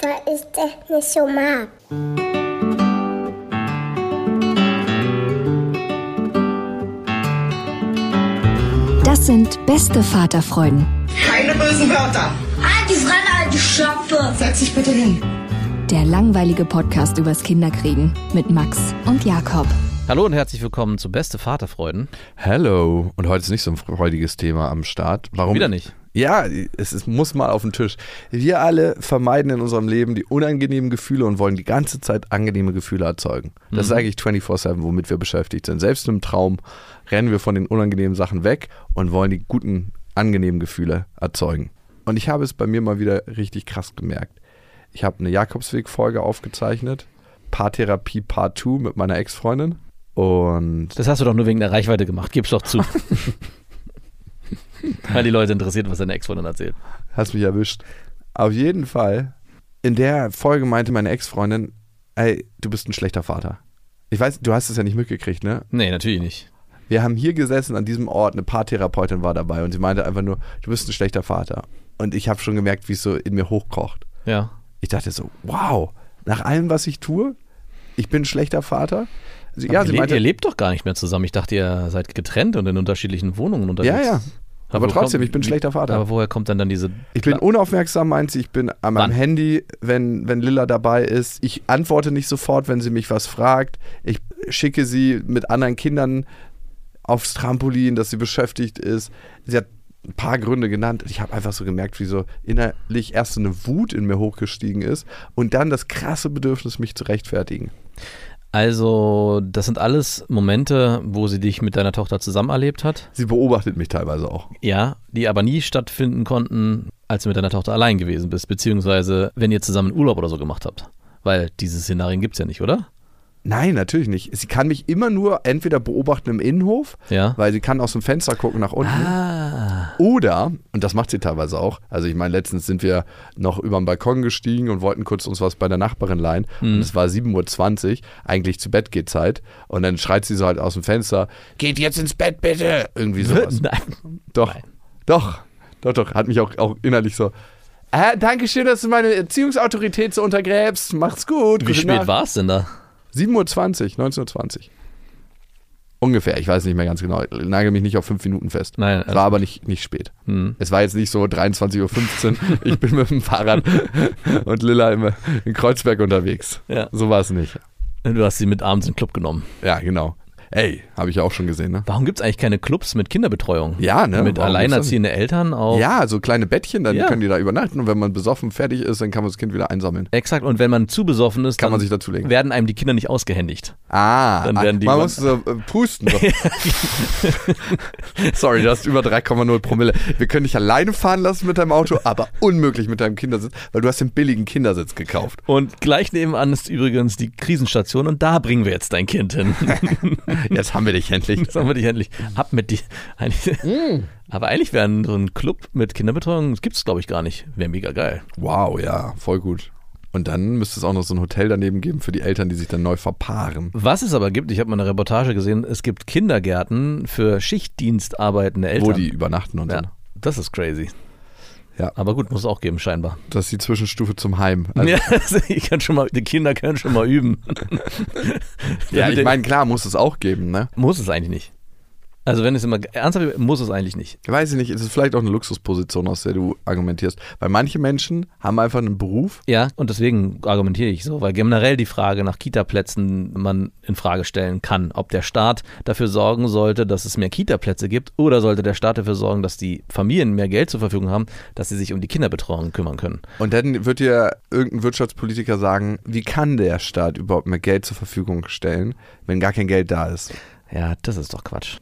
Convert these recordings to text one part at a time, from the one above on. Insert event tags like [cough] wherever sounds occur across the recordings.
Weil ich das nicht so mag. Das sind beste Vaterfreuden. Keine bösen Wörter. Die Fremde, alte Schöpfe. Setz dich bitte hin. Der langweilige Podcast übers Kinderkriegen mit Max und Jakob. Hallo und herzlich willkommen zu Beste Vaterfreuden. Hello. Und heute ist nicht so ein freudiges Thema am Start. Warum? Wieder nicht. Ja, es, es muss mal auf den Tisch. Wir alle vermeiden in unserem Leben die unangenehmen Gefühle und wollen die ganze Zeit angenehme Gefühle erzeugen. Das mhm. ist eigentlich 24-7, womit wir beschäftigt sind. Selbst im Traum rennen wir von den unangenehmen Sachen weg und wollen die guten, angenehmen Gefühle erzeugen. Und ich habe es bei mir mal wieder richtig krass gemerkt. Ich habe eine Jakobsweg-Folge aufgezeichnet. Paartherapie Part 2 mit meiner Ex-Freundin. Und das hast du doch nur wegen der Reichweite gemacht, gib's doch zu. [laughs] [laughs] Weil die Leute interessiert, was deine Ex-Freundin erzählt. Hast mich erwischt. Auf jeden Fall, in der Folge meinte meine Ex-Freundin, ey, du bist ein schlechter Vater. Ich weiß, du hast es ja nicht mitgekriegt, ne? Nee, natürlich nicht. Wir haben hier gesessen an diesem Ort, eine Paartherapeutin war dabei und sie meinte einfach nur, du bist ein schlechter Vater. Und ich habe schon gemerkt, wie es so in mir hochkocht. Ja. Ich dachte so, wow, nach allem, was ich tue, ich bin ein schlechter Vater. Sie, ja, sie meinte, ihr lebt doch gar nicht mehr zusammen. Ich dachte, ihr seid getrennt und in unterschiedlichen Wohnungen unterwegs. Ja, ja. Aber, aber trotzdem, kommt, ich bin ein schlechter Vater. Aber woher kommt dann dann diese. Ich bin unaufmerksam, meint sie. Ich bin an meinem Wann? Handy, wenn, wenn Lilla dabei ist. Ich antworte nicht sofort, wenn sie mich was fragt. Ich schicke sie mit anderen Kindern aufs Trampolin, dass sie beschäftigt ist. Sie hat ein paar Gründe genannt. Ich habe einfach so gemerkt, wie so innerlich erst so eine Wut in mir hochgestiegen ist und dann das krasse Bedürfnis, mich zu rechtfertigen. Also, das sind alles Momente, wo sie dich mit deiner Tochter zusammen erlebt hat. Sie beobachtet mich teilweise auch. Ja, die aber nie stattfinden konnten, als du mit deiner Tochter allein gewesen bist, beziehungsweise wenn ihr zusammen Urlaub oder so gemacht habt. Weil diese Szenarien gibt es ja nicht, oder? Nein, natürlich nicht. Sie kann mich immer nur entweder beobachten im Innenhof, ja. weil sie kann aus dem Fenster gucken nach unten. Ah. Oder, und das macht sie teilweise auch, also ich meine, letztens sind wir noch über den Balkon gestiegen und wollten kurz uns was bei der Nachbarin leihen. Mhm. Und es war 7.20 Uhr, eigentlich zu Bett geht Zeit. Und dann schreit sie so halt aus dem Fenster, geht jetzt ins Bett bitte. Irgendwie [laughs] sowas. Nein. Doch, Nein. doch, doch, doch. Hat mich auch, auch innerlich so, äh, Dankeschön, dass du meine Erziehungsautorität so untergräbst. Macht's gut. Wie spät war es denn da? 7.20 Uhr, 19.20 Uhr. Ungefähr, ich weiß nicht mehr ganz genau. Ich nagel mich nicht auf fünf Minuten fest. Nein. Es war aber nicht, nicht spät. Hm. Es war jetzt nicht so 23.15 Uhr, [laughs] ich bin mit dem Fahrrad [laughs] und Lilla im, in Kreuzberg unterwegs. Ja. So war es nicht. Du hast sie mit abends in den Club genommen. Ja, genau. Ey, habe ich ja auch schon gesehen, ne? Warum gibt es eigentlich keine Clubs mit Kinderbetreuung? Ja, ne? Mit alleinerziehenden Eltern auch. Ja, so kleine Bettchen, dann ja. können die da übernachten und wenn man besoffen fertig ist, dann kann man das Kind wieder einsammeln. Exakt, und wenn man zu besoffen ist, kann man sich dazulegen. werden einem die Kinder nicht ausgehändigt. Ah, dann werden die man muss so äh, pusten. [laughs] Sorry, du hast über 3,0 Promille. Wir können dich alleine fahren lassen mit deinem Auto, aber unmöglich mit deinem Kindersitz, weil du hast den billigen Kindersitz gekauft. Und gleich nebenan ist übrigens die Krisenstation und da bringen wir jetzt dein Kind hin. [laughs] Jetzt haben wir dich endlich. Jetzt haben wir dich endlich. Hab mit die. Mm. Aber eigentlich wäre so ein Club mit Kinderbetreuung, das gibt es glaube ich gar nicht. Wäre mega geil. Wow, ja, voll gut. Und dann müsste es auch noch so ein Hotel daneben geben für die Eltern, die sich dann neu verpaaren. Was es aber gibt, ich habe mal eine Reportage gesehen, es gibt Kindergärten für Schichtdienst arbeitende Eltern. Wo die übernachten und ja, so. Das ist crazy. Ja. Aber gut, muss es auch geben, scheinbar. Das ist die Zwischenstufe zum Heim. Also ja, [laughs] ich kann schon mal, die Kinder können schon mal üben. ja, ich [laughs] meine, klar, muss es auch geben, ne? Muss es eigentlich nicht. Also wenn es immer ernsthaft muss es eigentlich nicht. Weiß ich nicht, es ist vielleicht auch eine Luxusposition, aus der du argumentierst. Weil manche Menschen haben einfach einen Beruf. Ja, und deswegen argumentiere ich so, weil generell die Frage nach Kita-Plätzen man in Frage stellen kann, ob der Staat dafür sorgen sollte, dass es mehr Kita-Plätze gibt oder sollte der Staat dafür sorgen, dass die Familien mehr Geld zur Verfügung haben, dass sie sich um die Kinderbetreuung kümmern können. Und dann wird dir irgendein Wirtschaftspolitiker sagen, wie kann der Staat überhaupt mehr Geld zur Verfügung stellen, wenn gar kein Geld da ist? Ja, das ist doch Quatsch.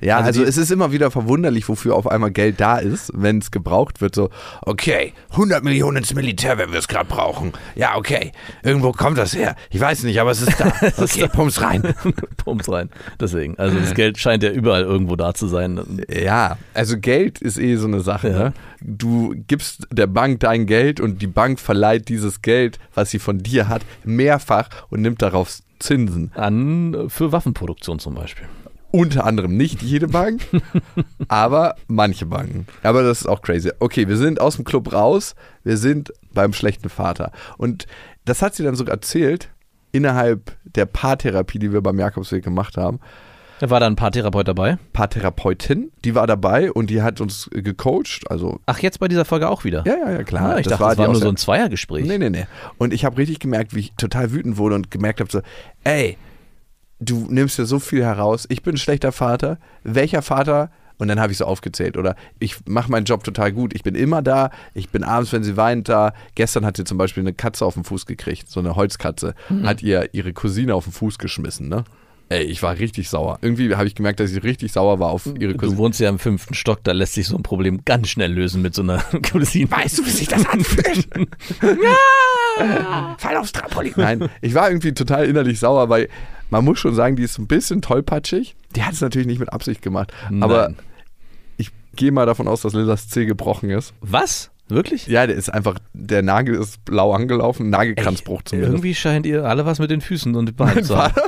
Ja, Also also, es ist immer wieder verwunderlich, wofür auf einmal Geld da ist, wenn es gebraucht wird. So, okay, 100 Millionen ins Militär, wenn wir es gerade brauchen. Ja, okay, irgendwo kommt das her. Ich weiß nicht, aber es ist da. [laughs] Okay, pumps rein. [laughs] Pumps rein. Deswegen. Also das Geld scheint ja überall irgendwo da zu sein. Ja, also Geld ist eh so eine Sache. Ja. Ne? Du gibst der Bank dein Geld und die Bank verleiht dieses Geld, was sie von dir hat, mehrfach und nimmt darauf Zinsen. An für Waffenproduktion zum Beispiel. Unter anderem nicht jede Bank, [laughs] aber manche Banken. Aber das ist auch crazy. Okay, wir sind aus dem Club raus, wir sind beim schlechten Vater. Und das hat sie dann sogar erzählt, innerhalb der Paartherapie, die wir beim Jakobsweg gemacht haben. Da war da ein Paartherapeut dabei. Paartherapeutin, die war dabei und die hat uns gecoacht. Also, Ach, jetzt bei dieser Folge auch wieder. ja, ja, ja, klar. Ah, ich dachte, das die war nur so ein Zweiergespräch. Nee, nee, nee. Und ich habe richtig gemerkt, wie ich total wütend wurde und gemerkt habe so, ey, du nimmst dir so viel heraus, ich bin ein schlechter Vater, welcher Vater? Und dann habe ich so aufgezählt. Oder ich mache meinen Job total gut. Ich bin immer da. Ich bin abends, wenn sie weint, da. Gestern hat sie zum Beispiel eine Katze auf den Fuß gekriegt, so eine Holzkatze. Hat ihr ihre Cousine auf den Fuß geschmissen, ne? Ey, ich war richtig sauer. Irgendwie habe ich gemerkt, dass ich richtig sauer war auf ihre Du Cousine. wohnst ja im fünften Stock, da lässt sich so ein Problem ganz schnell lösen mit so einer [laughs] Cousine. Weißt du, wie sich das anfühlt? [laughs] ja! [laughs] Fall aufs Trampolin. Nein, ich war irgendwie total innerlich sauer, weil man muss schon sagen, die ist ein bisschen tollpatschig. Die hat es natürlich nicht mit Absicht gemacht. Aber Nein. ich gehe mal davon aus, dass Lillas Zeh gebrochen ist. Was? Wirklich? Ja, der ist einfach, der Nagel ist blau angelaufen, Nagelkranzbruch zumindest. Irgendwie scheint ihr alle was mit den Füßen und den Beinen [laughs] zu haben. [laughs]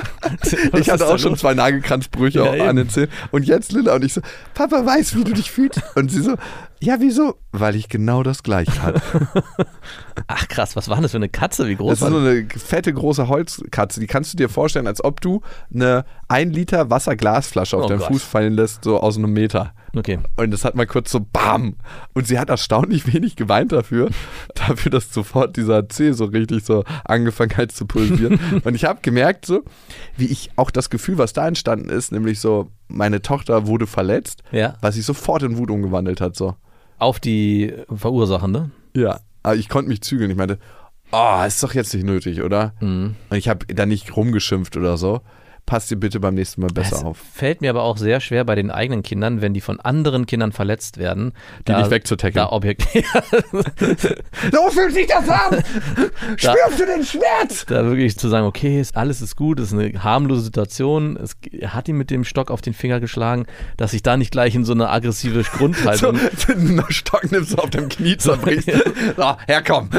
Ich hatte auch schon los? zwei Nagelkranzbrüche Ja, an den Zähnen. Und jetzt Lilla und ich so, Papa weiß, wie du dich fühlst. Und sie so, ja, wieso? Weil ich genau das gleiche hatte. [laughs] Ach krass, was war denn das für eine Katze? Wie groß Das ist war so eine fette große Holzkatze. Die kannst du dir vorstellen, als ob du eine 1 Liter Wasserglasflasche auf Oh deinen Gott. Fuß fallen lässt, so aus einem Meter. Okay. Und das hat mal kurz so BAM! Und sie hat erstaunlich wenig geweint dafür, [laughs] dafür, dass sofort dieser Zeh so richtig so angefangen hat zu pulsieren. [laughs] Und ich habe gemerkt, so, wie ich auch das Gefühl, was da entstanden ist, nämlich so, meine Tochter wurde verletzt, Ja. was sich sofort in Wut umgewandelt hat. So. Auf die Verursachende. Ja, aber ich konnte mich zügeln. Ich meinte, oh, ist doch jetzt nicht nötig, oder? Mhm. Und ich habe da nicht rumgeschimpft oder so. Passt dir bitte beim nächsten Mal besser es auf. fällt mir aber auch sehr schwer bei den eigenen Kindern, wenn die von anderen Kindern verletzt werden. Die nicht wegzutackeln. Da Objekt [laughs] So fühlt sich das an! Spürst du den Schmerz? da wirklich zu sagen, okay, ist, alles ist gut, es ist eine harmlose Situation, es er hat ihn mit dem Stock auf den Finger geschlagen, dass ich da nicht gleich in so eine aggressive [laughs] So, Grundhaltung. den Stock nimmst du auf dem Knie [laughs] zerbrichst. So, herkomm.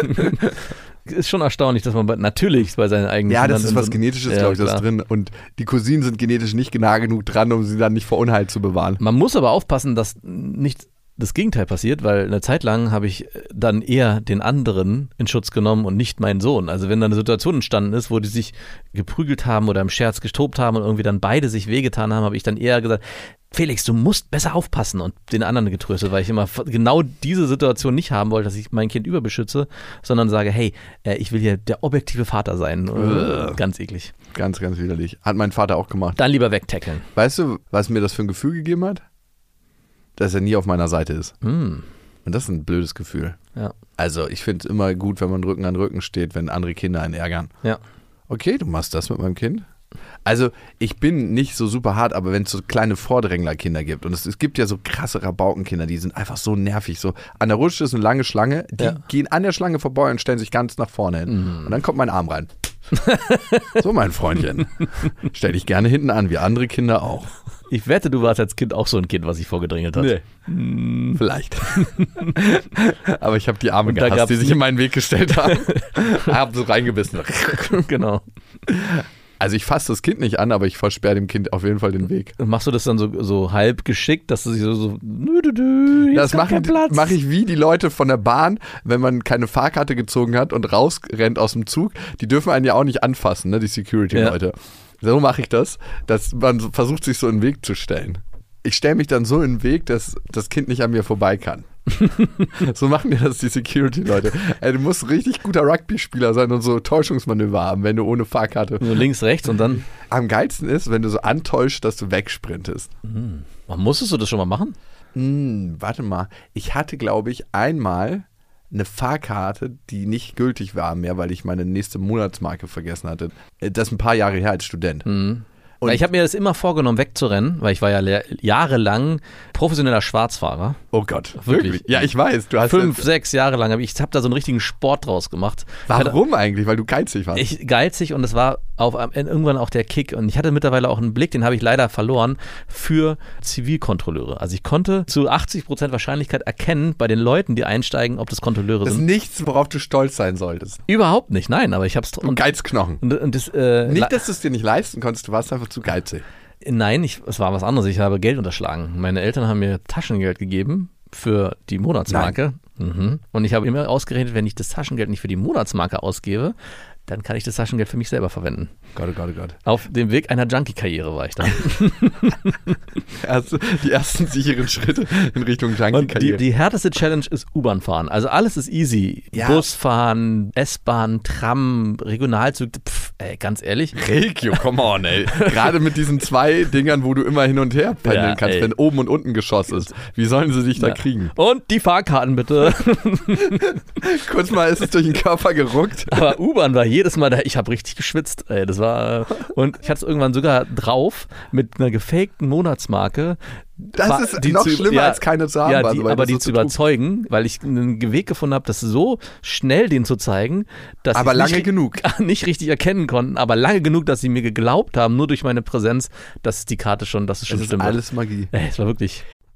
Ist schon erstaunlich, dass man bei, natürlich bei seinen eigenen Ja, Kindern das ist was so- Genetisches, glaube ich, das drin. Und die Cousinen sind genetisch nicht nah genug dran, um sie dann nicht vor Unheil zu bewahren. Man muss aber aufpassen, dass nicht das Gegenteil passiert, weil eine Zeit lang habe ich dann eher den anderen in Schutz genommen und nicht meinen Sohn. Also wenn da eine Situation entstanden ist, wo die sich geprügelt haben oder im Scherz gestobt haben und irgendwie dann beide sich wehgetan haben, habe ich dann eher gesagt, Felix, du musst besser aufpassen und den anderen getröstet, weil ich immer genau diese Situation nicht haben wollte, dass ich mein Kind überbeschütze, sondern sage, hey, äh, ich will hier der objektive Vater sein. Äh, Ganz eklig. Ganz, ganz widerlich. Hat mein Vater auch gemacht. Dann lieber wegtackeln. Weißt du, was mir das für ein Gefühl gegeben hat? Dass er nie auf meiner Seite ist. Hm, Und das ist ein blödes Gefühl. ja, Also, ich finde es immer gut, wenn man Rücken an Rücken steht, wenn andere Kinder einen ärgern. ja. Okay, du machst das mit meinem Kind? Also, ich bin nicht so super hart, aber wenn es so kleine Vordränglerkinder gibt, und es, es gibt ja so krasse Rabaukenkinder, die sind einfach so nervig. So, an der Rutsche ist eine lange Schlange, die Ja. gehen an der Schlange vorbei und stellen sich ganz nach vorne hin. Und dann kommt mein Arm rein. [laughs] so, mein Freundchen. [laughs] Stell dich gerne hinten an, wie andere Kinder auch. Ich wette, du warst als Kind auch so ein Kind, was sich vorgedrängelt hat. Nee. Vielleicht. [laughs] Aber ich habe die Arme gehasst, die sich in meinen Weg gestellt haben. [laughs] hab so reingebissen. [laughs] genau. Also ich fasse das Kind nicht an, aber ich versperre dem Kind auf jeden Fall den Weg. Machst du das dann so, so halb geschickt, dass du sie so, so nö, dü, hier Das mache mach ich wie die Leute von der Bahn, wenn man keine Fahrkarte gezogen hat und rausrennt aus dem Zug. Die dürfen einen ja auch nicht anfassen, ne, die Security-Leute. So mache ich das, dass man versucht, sich so in den Weg zu stellen. ich stelle mich dann so in den Weg, dass das Kind nicht an mir vorbei kann. [laughs] so machen dir das die Security-Leute. Du musst richtig guter Rugby-Spieler sein und so Täuschungsmanöver haben, wenn du ohne Fahrkarte. So links, rechts und dann. Am geilsten ist, wenn du so antäuschst, dass du wegsprintest. Musstest du das schon mal machen? Hm, warte mal. Ich hatte, glaube ich, einmal eine Fahrkarte, die nicht gültig war mehr, weil ich meine nächste Monatsmarke vergessen hatte. Äh, Das ist ein paar Jahre her als Student. Und- Weil ich habe mir das immer vorgenommen, wegzurennen, weil ich war ja jahrelang professioneller Schwarzfahrer. Oh Gott, Wirklich? wirklich? Ja, ich weiß. Du hast Fünf, sechs Jahre lang. hab Ich habe da so einen richtigen Sport draus gemacht. Ich hatte- Warum eigentlich? Weil du geizig warst. Ich geizig und es war auf, irgendwann auch der Kick. Und ich hatte mittlerweile auch einen Blick, den habe ich leider verloren, für Zivilkontrolleure. Also ich konnte zu 80% Wahrscheinlichkeit erkennen bei den Leuten, die einsteigen, ob das Kontrolleure das ist sind. nichts, worauf du stolz sein solltest. Überhaupt nicht, nein, aber ich habe es Geizknochen. und, und das, äh, Nicht, dass du es dir nicht leisten konntest, du warst einfach zu geizig. Nein, ich, es war was anderes. Ich habe Geld unterschlagen. Meine Eltern haben mir Taschengeld gegeben für die Monatsmarke. Mhm. Und ich habe immer ausgerechnet, wenn ich das Taschengeld nicht für die Monatsmarke ausgebe, dann kann ich das Taschengeld für mich selber verwenden. Gott, oh Gott, oh Gott. Auf dem Weg einer Junkie-Karriere war ich dann. [laughs] Also die ersten sicheren Schritte in Richtung Und die, Junkie-Karriere. die härteste Challenge ist U-Bahn fahren. Also alles ist easy. Ja. Bus fahren, S-Bahn, Tram, Regionalzug. Pff, ey, ganz ehrlich. Regio, come on, ey. Gerade mit diesen zwei Dingern, wo du immer hin und her pendeln Ja, kannst, ey. wenn oben und unten Geschoss ist. Wie sollen sie dich da Ja. kriegen? Und die Fahrkarten bitte. [laughs] Kurz mal ist es durch den Körper geruckt. Aber U-Bahn war jedes Mal da. Ich habe richtig geschwitzt. Ey, das war und ich hatte es irgendwann sogar drauf mit einer gefakten Monatsmarke. Das ist die noch zu- schlimmer, ja, als keine zu haben. Ja, die, way. aber Das die zu überzeugen, weil ich einen Weg gefunden habe, das so schnell den zu zeigen, dass Aber sie lange nicht, genug. [laughs] nicht richtig erkennen konnten, aber lange genug, dass sie mir geglaubt haben, nur durch meine Präsenz, dass die Karte schon, dass es schon Es ist stimmt. alles Magie. Es war wirklich.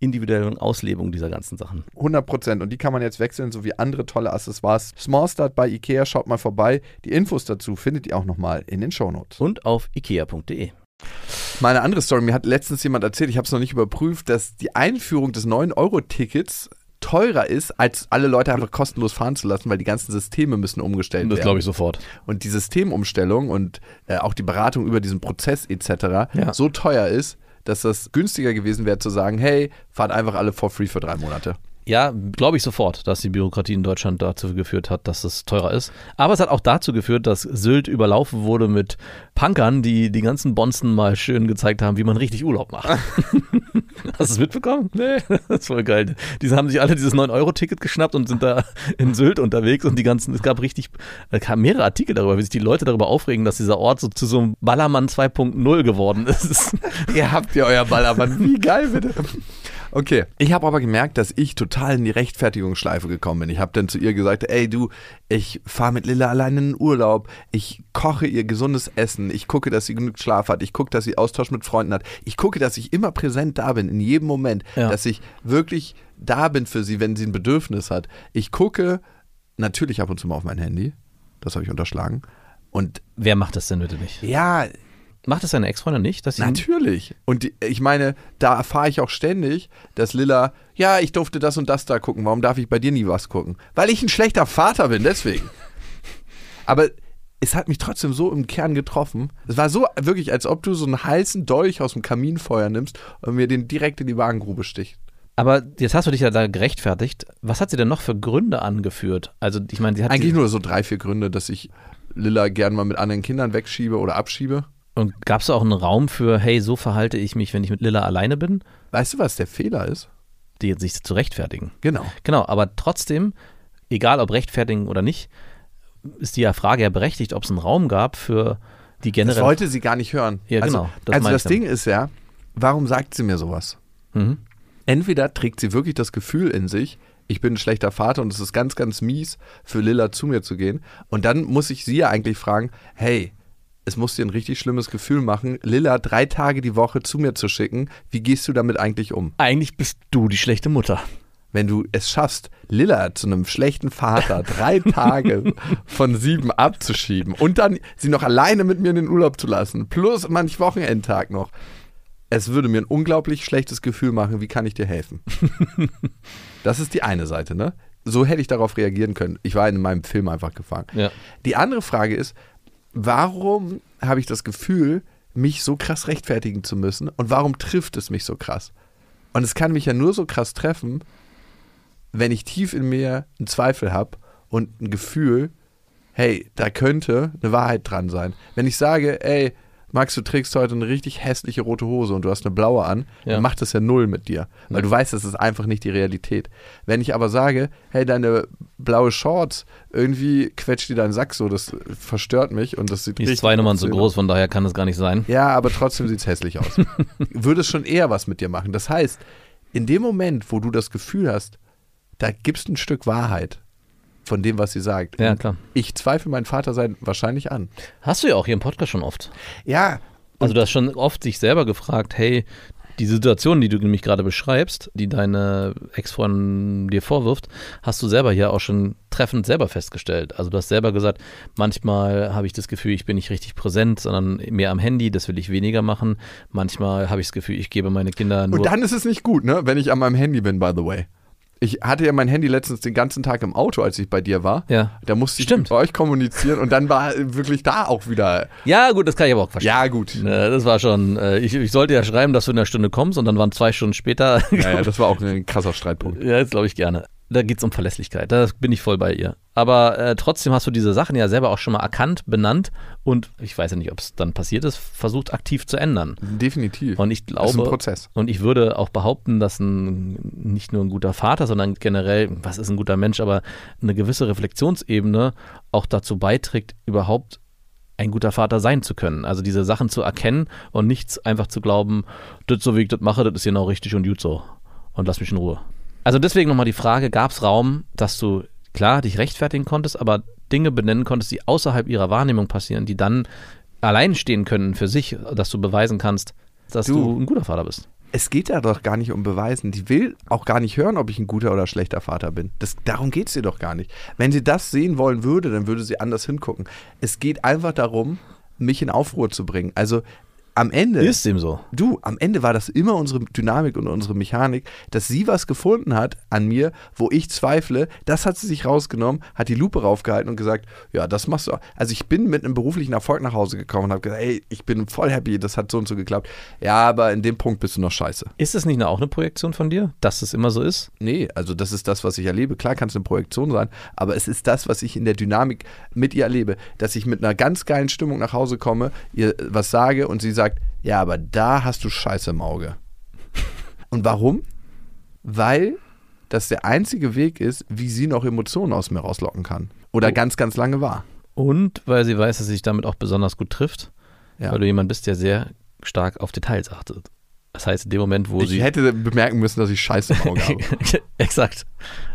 individuellen Auslebung dieser ganzen Sachen. 100 Prozent. Und die kann man jetzt wechseln, sowie andere tolle Accessoires. Small Start bei Ikea, schaut mal vorbei. Die Infos dazu findet ihr auch nochmal in den Shownotes. Und auf ikea.de. Mal eine andere Story. Mir hat letztens jemand erzählt, ich habe es noch nicht überprüft, dass die Einführung des 9-Euro-Tickets teurer ist, als alle Leute einfach kostenlos fahren zu lassen, weil die ganzen Systeme müssen umgestellt Das werden. glaube ich sofort. Und die Systemumstellung und äh, auch die Beratung über diesen Prozess etc. Ja. so teuer ist, dass das günstiger gewesen wäre zu sagen, hey, fahrt einfach alle for free für drei Monate. Ja, glaube ich sofort, dass die Bürokratie in Deutschland dazu geführt hat, dass es teurer ist. Aber es hat auch dazu geführt, dass Sylt überlaufen wurde mit Punkern, die die ganzen Bonzen mal schön gezeigt haben, wie man richtig Urlaub macht. [laughs] Hast du es mitbekommen? Nee, das ist voll geil. Die haben sich alle dieses 9-Euro-Ticket geschnappt und sind da in Sylt unterwegs und die ganzen, es gab richtig, es kamen mehrere Artikel darüber, wie sich die Leute darüber aufregen, dass dieser Ort so zu so einem Ballermann 2.0 geworden ist. [laughs] Ihr habt ja euer Ballermann. Wie geil, bitte. Okay, ich habe aber gemerkt, dass ich total in die Rechtfertigungsschleife gekommen bin. Ich habe dann zu ihr gesagt, ey du, ich fahre mit Lilla alleine in den Urlaub, ich koche ihr gesundes Essen, ich gucke, dass sie genug Schlaf hat, ich gucke, dass sie Austausch mit Freunden hat, ich gucke, dass ich immer präsent da bin, in jedem Moment, Ja. dass ich wirklich da bin für sie, wenn sie ein Bedürfnis hat. Ich gucke natürlich ab und zu mal auf mein Handy, das habe ich unterschlagen. Und Wer macht das denn bitte nicht? ja, Macht das seine Ex-Freundin nicht? Dass sie Natürlich. Und die, ich meine, da erfahre ich auch ständig, dass Lilla, ja, ich durfte das und das da gucken. Warum darf ich bei dir nie was gucken? Weil ich ein schlechter Vater bin, deswegen. [laughs] Aber es hat mich trotzdem so im Kern getroffen. Es war so wirklich, als ob du so einen heißen Dolch aus dem Kaminfeuer nimmst und mir den direkt in die Wagengrube stichst. Aber jetzt hast du dich ja da gerechtfertigt. Was hat sie denn noch für Gründe angeführt? Also, ich meine, sie hat. Eigentlich nur so drei, vier Gründe, dass ich Lilla gern mal mit anderen Kindern wegschiebe oder abschiebe. Und gab es auch einen Raum für, hey, so verhalte ich mich, wenn ich mit Lilla alleine bin, Weißt du, was der Fehler ist? die sich zu rechtfertigen. Genau. Genau, aber trotzdem, egal ob rechtfertigen oder nicht, ist die Frage ja berechtigt, ob es einen Raum gab für die Das generell. wollte sie gar nicht hören. Ja, also, genau, das also das Ding ist ja, warum sagt sie mir sowas? Mhm. Entweder trägt sie wirklich das Gefühl in sich, ich bin ein schlechter Vater und es ist ganz, ganz mies, für Lilla zu mir zu gehen. Und dann muss ich sie ja eigentlich fragen, hey, es muss dir ein richtig schlimmes Gefühl machen, Lilla drei Tage die Woche zu mir zu schicken. Wie gehst du damit eigentlich um? Eigentlich bist du die schlechte Mutter. Wenn du es schaffst, Lilla zu einem schlechten Vater [laughs] drei Tage von sieben abzuschieben und dann sie noch alleine mit mir in den Urlaub zu lassen, plus manch Wochenendtag noch, es würde mir ein unglaublich schlechtes Gefühl machen, wie kann ich dir helfen? [laughs] das ist die eine Seite, ne? So hätte ich darauf reagieren können. Ich war in meinem Film einfach gefangen. Ja. Die andere Frage ist, warum habe ich das Gefühl, mich so krass rechtfertigen zu müssen und warum trifft es mich so krass? Und es kann mich ja nur so krass treffen, wenn ich tief in mir einen Zweifel habe und ein Gefühl, hey, da könnte eine Wahrheit dran sein. Wenn ich sage, ey, Max, du trägst heute eine richtig hässliche rote Hose und du hast eine blaue an, Ja. dann macht das ja null mit dir. Weil du weißt, das ist einfach nicht die Realität. Wenn ich aber sage, hey, deine blaue Shorts, irgendwie quetscht die deinen Sack so, das verstört mich und das sieht Die richtig ist zwei Nummern zu groß, von daher kann das gar nicht sein. ja, aber trotzdem sieht es hässlich aus. [laughs] Würde es schon eher was mit dir machen. Das heißt, in dem Moment, wo du das Gefühl hast, da gibst ein Stück Wahrheit von dem, was sie sagt. Ja, klar. Ich zweifle mein Vatersein wahrscheinlich an. Hast du ja auch hier im Podcast schon oft. Ja, Also du hast schon oft dich selber gefragt, hey, die Situation, die du nämlich gerade beschreibst, die deine Ex-Freundin dir vorwirft, hast du selber hier auch schon treffend selber festgestellt. Also du hast selber gesagt, manchmal habe ich das Gefühl, ich bin nicht richtig präsent, sondern mehr am Handy, das will ich weniger machen. Manchmal habe ich das Gefühl, ich gebe meine Kinder nur... und dann ist es nicht gut, ne, wenn ich an meinem Handy bin, by the way. Ich hatte ja mein Handy letztens den ganzen Tag im Auto, als ich bei dir war. Ja. Da musste ich Stimmt. mit euch kommunizieren und dann war wirklich da auch wieder. ja, gut, das kann ich aber auch verstehen. Ja, gut. Äh, Das war schon, äh, ich, ich sollte ja schreiben, dass du in einer Stunde kommst und dann waren zwei Stunden später. Ja, ja, [laughs] das war auch ein krasser Streitpunkt. Ja, das glaube ich gerne. Da geht es um Verlässlichkeit. Da bin ich voll bei ihr. Aber äh, trotzdem hast du diese Sachen ja selber auch schon mal erkannt, benannt und ich weiß ja nicht, ob es dann passiert ist, versucht aktiv zu ändern. Definitiv. Und ich das ist ein glaube, Prozess. und ich würde auch behaupten, dass ein, nicht nur ein guter Vater, sondern generell, was ist ein guter Mensch, aber eine gewisse Reflexionsebene auch dazu beiträgt, überhaupt ein guter Vater sein zu können. Also diese Sachen zu erkennen und nichts einfach zu glauben, das so wie ich das mache, das ist genau richtig und gut so. Und lass mich in Ruhe. Also deswegen nochmal die Frage, gab es Raum, dass du klar dich rechtfertigen konntest, aber Dinge benennen konntest, die außerhalb ihrer Wahrnehmung passieren, die dann allein stehen können für sich, dass du beweisen kannst, dass du, Du. ein guter Vater bist. es geht ja doch gar nicht um Beweisen. Die will auch gar nicht hören, ob ich ein guter oder schlechter Vater bin. Das, darum geht es ihr doch gar nicht. Wenn sie das sehen wollen würde, dann würde sie anders hingucken. Es geht einfach darum, mich in Aufruhr zu bringen. Also am Ende. Ist dem so. Du, am Ende war das immer unsere Dynamik und unsere Mechanik, dass sie was gefunden hat an mir, wo ich zweifle. Das hat sie sich rausgenommen, hat die Lupe raufgehalten und gesagt, ja, das machst du. auch. Also ich bin mit einem beruflichen Erfolg nach Hause gekommen und habe gesagt, hey, ich bin voll happy, das hat so und so geklappt. Ja, aber in dem Punkt bist du noch scheiße. Ist es nicht auch eine Projektion von dir, dass es immer so ist? Nee, also das ist das, was ich erlebe. Klar kann es eine Projektion sein, aber es ist das, was ich in der Dynamik mit ihr erlebe. Dass ich mit einer ganz geilen Stimmung nach Hause komme, ihr was sage und sie sagt, ja, aber da hast du Scheiße im Auge. Und warum? Weil das der einzige Weg ist, wie sie noch Emotionen aus mir rauslocken kann. Oder Oh. ganz, ganz lange war. Und weil sie weiß, dass sie sich damit auch besonders gut trifft, Ja. weil du jemand bist, der sehr stark auf Details achtet. Das heißt, in dem Moment, wo Ich sie. hätte bemerken müssen, dass ich Scheiße im Auge habe. [laughs] Exakt.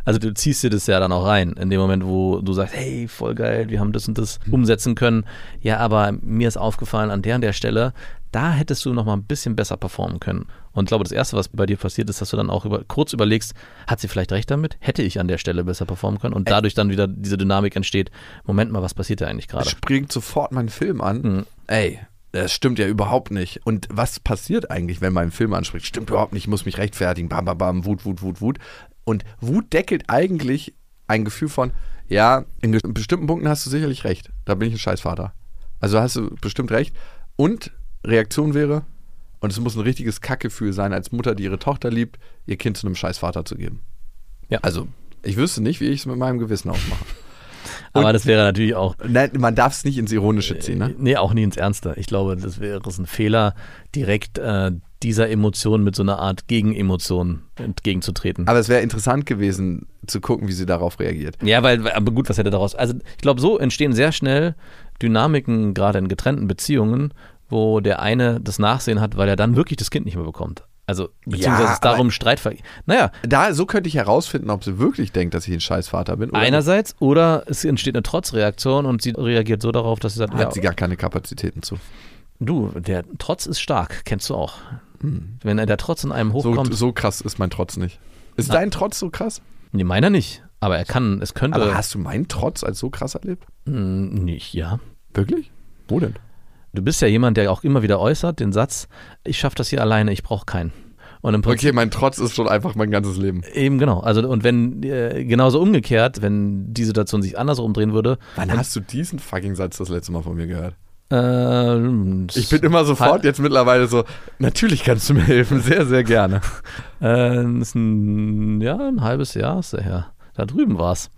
Also du ziehst dir das ja dann auch rein, in dem Moment, wo du sagst, hey, voll geil, wir haben das und das umsetzen können. Ja, aber mir ist aufgefallen, an der und der Stelle, da hättest du noch mal ein bisschen besser performen können. Und ich glaube, das Erste, was bei dir passiert ist, dass du dann auch über, kurz überlegst, hat sie vielleicht recht damit? Hätte ich an der Stelle besser performen können? Und dadurch dann wieder diese Dynamik entsteht, Moment mal, was passiert da eigentlich gerade? springt sofort mein Film an. Mhm. Ey, das stimmt ja überhaupt nicht. Und was passiert eigentlich, wenn mein Film anspricht? Stimmt überhaupt nicht, ich muss mich rechtfertigen. Bam, bam, bam, Wut, Wut, Wut, Wut. Und Wut deckelt eigentlich ein Gefühl von, ja, in bestimmten Punkten hast du sicherlich recht. Da bin ich ein Scheißvater. Also hast du bestimmt recht. Und Reaktion wäre, und es muss ein richtiges Kackgefühl sein, als Mutter, die ihre Tochter liebt, ihr Kind zu einem Scheißvater zu geben. Ja. Also, ich wüsste nicht, wie ich es mit meinem Gewissen ausmache. Aber das wäre natürlich auch, Nein, man darf es nicht ins Ironische ziehen, ne? nee, auch nie ins Ernste. Ich glaube, das wäre es ein Fehler, direkt äh, dieser Emotion mit so einer Art Gegenemotion entgegenzutreten. Aber es wäre interessant gewesen, zu gucken, wie sie darauf reagiert. Ja, weil, aber gut, was hätte daraus? Also, ich glaube, so entstehen sehr schnell Dynamiken, gerade in getrennten Beziehungen, wo der eine das Nachsehen hat, weil er dann wirklich das Kind nicht mehr bekommt. Also, beziehungsweise Ja, es darum Streit ver. Naja, Da, so könnte ich herausfinden, ob sie wirklich denkt, dass ich ein Scheißvater bin. Oder einerseits oder es entsteht eine Trotzreaktion und sie reagiert so darauf, dass sie sagt, hat ja, sie gar keine Kapazitäten zu. du, der Trotz ist stark, kennst du auch. Wenn der Trotz in einem Hm. So, hochkommt, so krass ist mein Trotz nicht. Ist Ah. dein Trotz so krass? nee, meiner nicht. Aber er kann, es könnte. Aber hast du meinen Trotz als so krass erlebt? Hm, nicht, ja. Wirklich? Wo denn? Du bist ja jemand, der auch immer wieder äußert, den Satz, ich schaffe das hier alleine, ich brauche keinen. Okay, mein Trotz ist schon einfach mein ganzes Leben. Eben genau. Also und wenn äh, genauso umgekehrt, wenn die Situation sich anders umdrehen würde, Wann hast du diesen fucking Satz das letzte Mal von mir gehört? äh, Ich bin immer sofort jetzt mittlerweile so, natürlich kannst du mir helfen, sehr, sehr gerne. [laughs] äh, ist ein, ja ein halbes Jahr ist er her. Da drüben war's.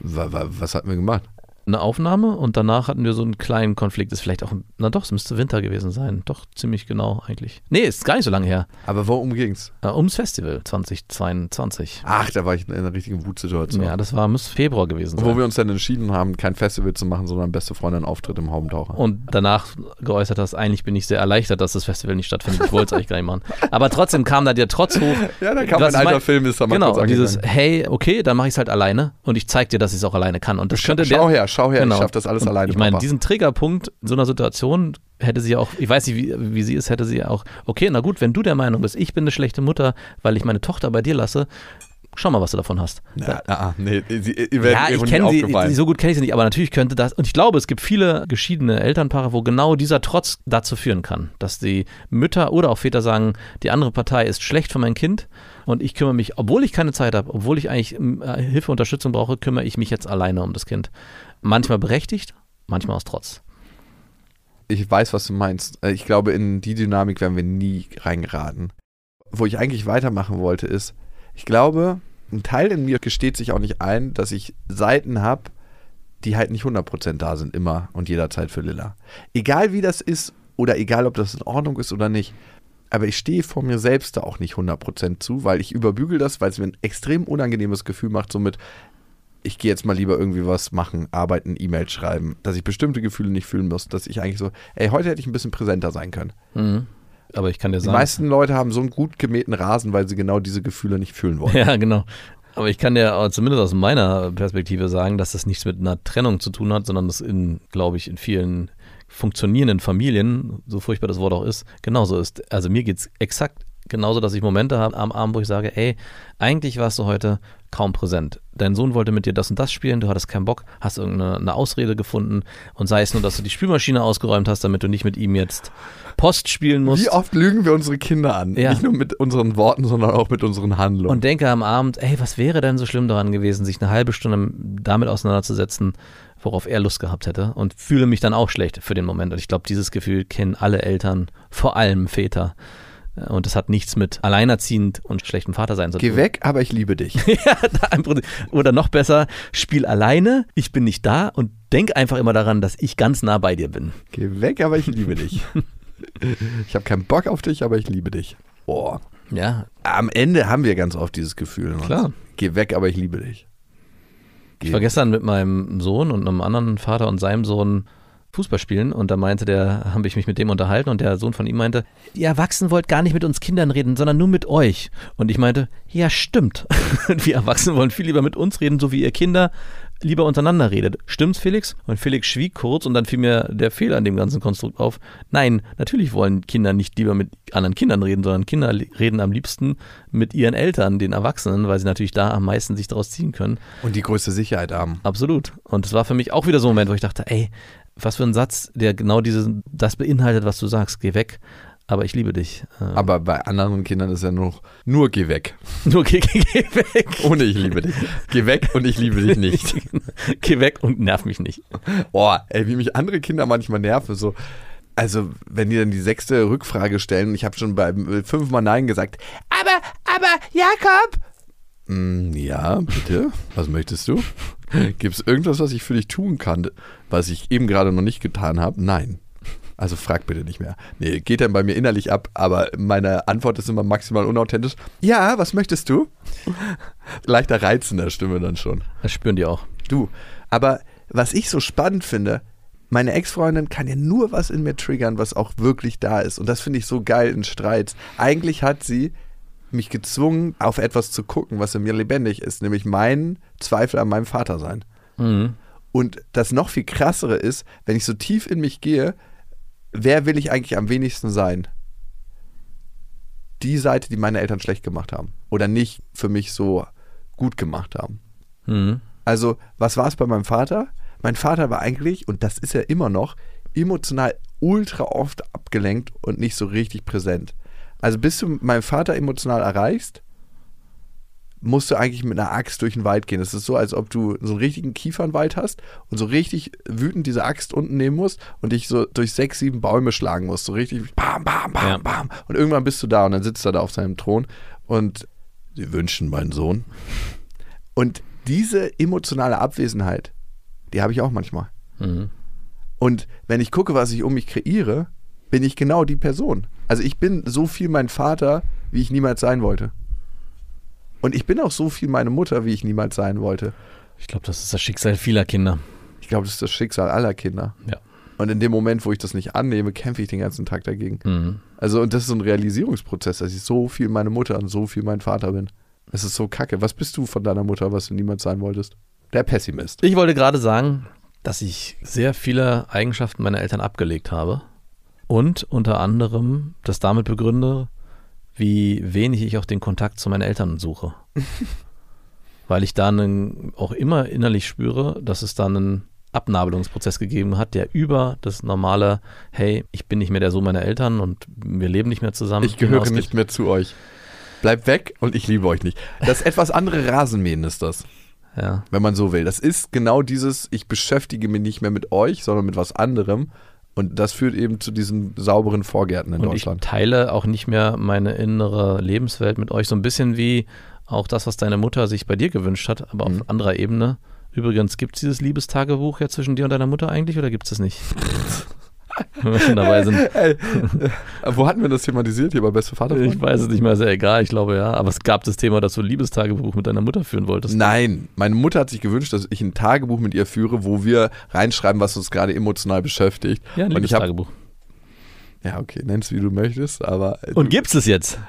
Wa- wa- Was hatten wir gemacht? Eine Aufnahme und danach hatten wir so einen kleinen Konflikt. Ist vielleicht auch, na doch, es müsste Winter gewesen sein. Doch ziemlich genau eigentlich. Nee, ist gar nicht so lange her. Aber worum ging's? Äh, ums Festival 2022. Ach, da war ich in einer richtigen Wutsituation. Ja, das war müsste Februar gewesen Wo sein. wir uns dann entschieden haben, kein Festival zu machen, sondern beste Freundin einen Auftritt im Haubentaucher. und danach geäußert hast, eigentlich bin ich sehr erleichtert, dass das Festival nicht stattfindet. Ich wollte es eigentlich gar nicht machen. Aber trotzdem kam da der Trotz hoch. [laughs] Ja, da kam ein alter mein- Film, ist da mal Genau, dieses, hey, okay, dann mache ich es halt alleine und ich zeig dir, dass ich es auch alleine kann. Und das könnte der, Schau her, schau her, Genau. ich schaff das alles und alleine. Ich meine, Papa. diesen Triggerpunkt in so einer Situation hätte sie auch, ich weiß nicht, wie, wie sie ist, hätte sie auch, okay, na gut, wenn du der Meinung bist, ich bin eine schlechte Mutter, weil ich meine Tochter bei dir lasse, schau mal, was du davon hast. ja, ah, nee, sie, Ja, ich kenne sie, aufgefallen. so gut kenne ich sie nicht, aber natürlich könnte das, und ich glaube, es gibt viele geschiedene Elternpaare, wo genau dieser Trotz dazu führen kann, dass die Mütter oder auch Väter sagen, die andere Partei ist schlecht für mein Kind und ich kümmere mich, obwohl ich keine Zeit habe, obwohl ich eigentlich äh, Hilfe, Unterstützung brauche, kümmere ich mich jetzt alleine um das Kind. Manchmal berechtigt, manchmal aus Trotz. ich weiß, was du meinst. Äh, Ich glaube, in die Dynamik werden wir nie reingeraten. Wo ich eigentlich weitermachen wollte, ist, ich glaube, ein Teil in mir gesteht sich auch nicht ein, dass ich Seiten habe, die halt nicht 100% da sind, immer und jederzeit für Lilla. Egal wie das ist oder egal, ob das in Ordnung ist oder nicht. Aber ich stehe vor mir selbst da auch nicht 100% zu, weil ich überbügel das, weil es mir ein extrem unangenehmes Gefühl macht, somit, ich gehe jetzt mal lieber irgendwie was machen, arbeiten, E-Mails schreiben, dass ich bestimmte Gefühle nicht fühlen muss, dass ich eigentlich so, ey, heute hätte ich ein bisschen präsenter sein können. Mhm. Aber ich kann dir Die sagen. meisten Leute haben so einen gut gemähten Rasen, weil sie genau diese Gefühle nicht fühlen wollen. Ja, genau. Aber ich kann dir zumindest aus meiner Perspektive sagen, dass das nichts mit einer Trennung zu tun hat, sondern das in, glaube ich, in vielen funktionierenden Familien, so furchtbar das Wort auch ist, genauso ist. Also mir geht es exakt genauso, dass ich Momente habe am Abend, wo ich sage, ey, eigentlich warst du heute kaum präsent. Dein Sohn wollte mit dir das und das spielen, du hattest keinen Bock, hast irgendeine eine Ausrede gefunden und sei es nur, dass du die Spülmaschine ausgeräumt hast, damit du nicht mit ihm jetzt Post spielen musst. Wie oft lügen wir unsere Kinder an? Ja. Nicht nur mit unseren Worten, sondern auch mit unseren Handlungen. und denke am Abend, ey, was wäre denn so schlimm daran gewesen, sich eine halbe Stunde damit auseinanderzusetzen, worauf er Lust gehabt hätte und fühle mich dann auch schlecht für den Moment. Und ich glaube, dieses Gefühl kennen alle Eltern, vor allem Väter. Und das hat nichts mit alleinerziehend und schlechtem Vatersein zu tun. Geh weg, aber ich liebe dich. [laughs] ja. Oder noch besser, spiel alleine, ich bin nicht da und denk einfach immer daran, dass ich ganz nah bei dir bin. Geh weg, aber ich liebe dich. [laughs] ich habe keinen Bock auf dich, aber ich liebe dich. Boah. Ja, Am Ende haben wir ganz oft dieses Gefühl. ne? Klar. Geh weg, aber ich liebe dich. Geh Ich war gestern mit meinem Sohn und einem anderen Vater und seinem Sohn Fußball spielen und da meinte der, habe ich mich mit dem unterhalten und der Sohn von ihm meinte, die Erwachsenen wollt gar nicht mit uns Kindern reden, sondern nur mit euch. Und ich meinte, ja stimmt. [laughs] Wir Erwachsenen wollen viel lieber mit uns reden, so wie ihr Kinder lieber untereinander redet. Stimmt's, Felix? Und Felix schwieg kurz und dann fiel mir der Fehler an dem ganzen Konstrukt auf. Nein, natürlich wollen Kinder nicht lieber mit anderen Kindern reden, sondern Kinder reden am liebsten mit ihren Eltern, den Erwachsenen, weil sie natürlich da am meisten sich daraus ziehen können. Und die größte Sicherheit haben. Absolut. Und es war für mich auch wieder so ein Moment, wo ich dachte, ey, was für ein Satz, der genau dieses, das beinhaltet, was du sagst. Geh weg, aber ich liebe dich. Äh, Aber bei anderen Kindern ist ja nur, noch, nur geh weg. [laughs] nur geh, geh, geh weg. [laughs] Ohne ich liebe dich. Geh weg und ich liebe dich nicht. [laughs] geh weg und nerv mich nicht. Boah, ey, wie mich andere Kinder manchmal nerven. So, also, wenn die dann die sechste Rückfrage stellen, ich habe schon beim fünfmal Nein gesagt. Aber, aber, Jakob! Mm, ja, bitte. Was möchtest du? [laughs] Gibt es irgendwas, was ich für dich tun kann, was ich eben gerade noch nicht getan habe? Nein. Also frag bitte nicht mehr. Nee, geht dann bei mir innerlich ab, aber meine Antwort ist immer maximal unauthentisch. Ja, was möchtest du? Leichter Reiz in der Stimme dann schon. Das spüren die auch. Du, aber was ich so spannend finde, meine Ex-Freundin kann ja nur was in mir triggern, was auch wirklich da ist. Und das finde ich so geil in Streits. Eigentlich hat sie mich gezwungen, auf etwas zu gucken, was in mir lebendig ist, nämlich meinen Zweifel an meinem Vater sein. Mhm. Und das noch viel krassere ist, wenn ich so tief in mich gehe, wer will ich eigentlich am wenigsten sein? Die Seite, die meine Eltern schlecht gemacht haben oder nicht für mich so gut gemacht haben. Mhm. Also, was war es bei meinem Vater? Mein Vater war eigentlich, und das ist er immer noch, emotional ultra oft abgelenkt und nicht so richtig präsent. Also, bis du meinen Vater emotional erreichst, musst du eigentlich mit einer Axt durch den Wald gehen. Es ist so, als ob du so einen richtigen Kiefernwald hast und so richtig wütend diese Axt unten nehmen musst und dich so durch sechs, sieben Bäume schlagen musst. So richtig bam, bam, bam, Ja. bam. Und irgendwann bist du da und dann sitzt er da auf seinem Thron und sie wünschen meinen Sohn. Und diese emotionale Abwesenheit, die habe ich auch manchmal. Mhm. Und wenn ich gucke, was ich um mich kreiere, bin ich genau die Person. Also ich bin so viel mein Vater, wie ich niemals sein wollte. Und ich bin auch so viel meine Mutter, wie ich niemals sein wollte. Ich glaube, das ist das Schicksal vieler Kinder. Ich glaube, das ist das Schicksal aller Kinder. Ja. Und in dem Moment, wo ich das nicht annehme, kämpfe ich den ganzen Tag dagegen. Mhm. Also, und das ist so ein Realisierungsprozess, dass ich so viel meine Mutter und so viel mein Vater bin. Es ist so kacke. Was bist du von deiner Mutter, was du niemals sein wolltest? Der Pessimist. Ich wollte gerade sagen, dass ich sehr viele Eigenschaften meiner Eltern abgelegt habe und unter anderem das damit begründe, wie wenig ich auch den Kontakt zu meinen Eltern suche. [laughs] Weil ich da einen, auch immer innerlich spüre, dass es da einen Abnabelungsprozess gegeben hat, der über das normale, hey, ich bin nicht mehr der Sohn meiner Eltern und wir leben nicht mehr zusammen. Ich gehöre nicht mehr zu euch. Bleibt weg und ich liebe euch nicht. Das [laughs] etwas andere Rasenmähen ist das, Ja. wenn man so will. Das ist genau dieses, ich beschäftige mich nicht mehr mit euch, sondern mit was anderem. Und das führt eben zu diesen sauberen Vorgärten in Und ich Deutschland. teile auch nicht mehr meine innere Lebenswelt mit euch. So ein bisschen wie auch das, was deine Mutter sich bei dir gewünscht hat, aber Mhm. auf anderer Ebene. Übrigens, gibt es dieses Liebestagebuch ja zwischen dir und deiner Mutter eigentlich oder gibt es es nicht? [laughs] [laughs] Wenn wir schon dabei sind. Ey, äh, wo hatten wir das thematisiert hier bei Beste Vater? Ich weiß es nicht mehr, sehr egal, ich glaube ja. Aber es gab das Thema, dass du ein Liebestagebuch mit deiner Mutter führen wolltest. Nein, meine Mutter hat sich gewünscht, dass ich ein Tagebuch mit ihr führe, wo wir reinschreiben, was uns gerade emotional beschäftigt. Ja, ein Liebestagebuch. ja okay, nenn's wie du möchtest, aber äh, Und gibt es jetzt? [laughs]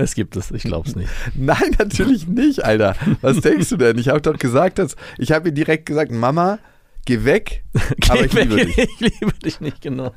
Es gibt es, ich glaube es nicht. [laughs] Nein, natürlich nicht, Alter. Was denkst du denn? Ich habe doch gesagt, dass ich habe ihr direkt gesagt, Mama, geh weg, [laughs] aber ich Geh liebe weg, dich. [laughs] ich liebe dich nicht, genau.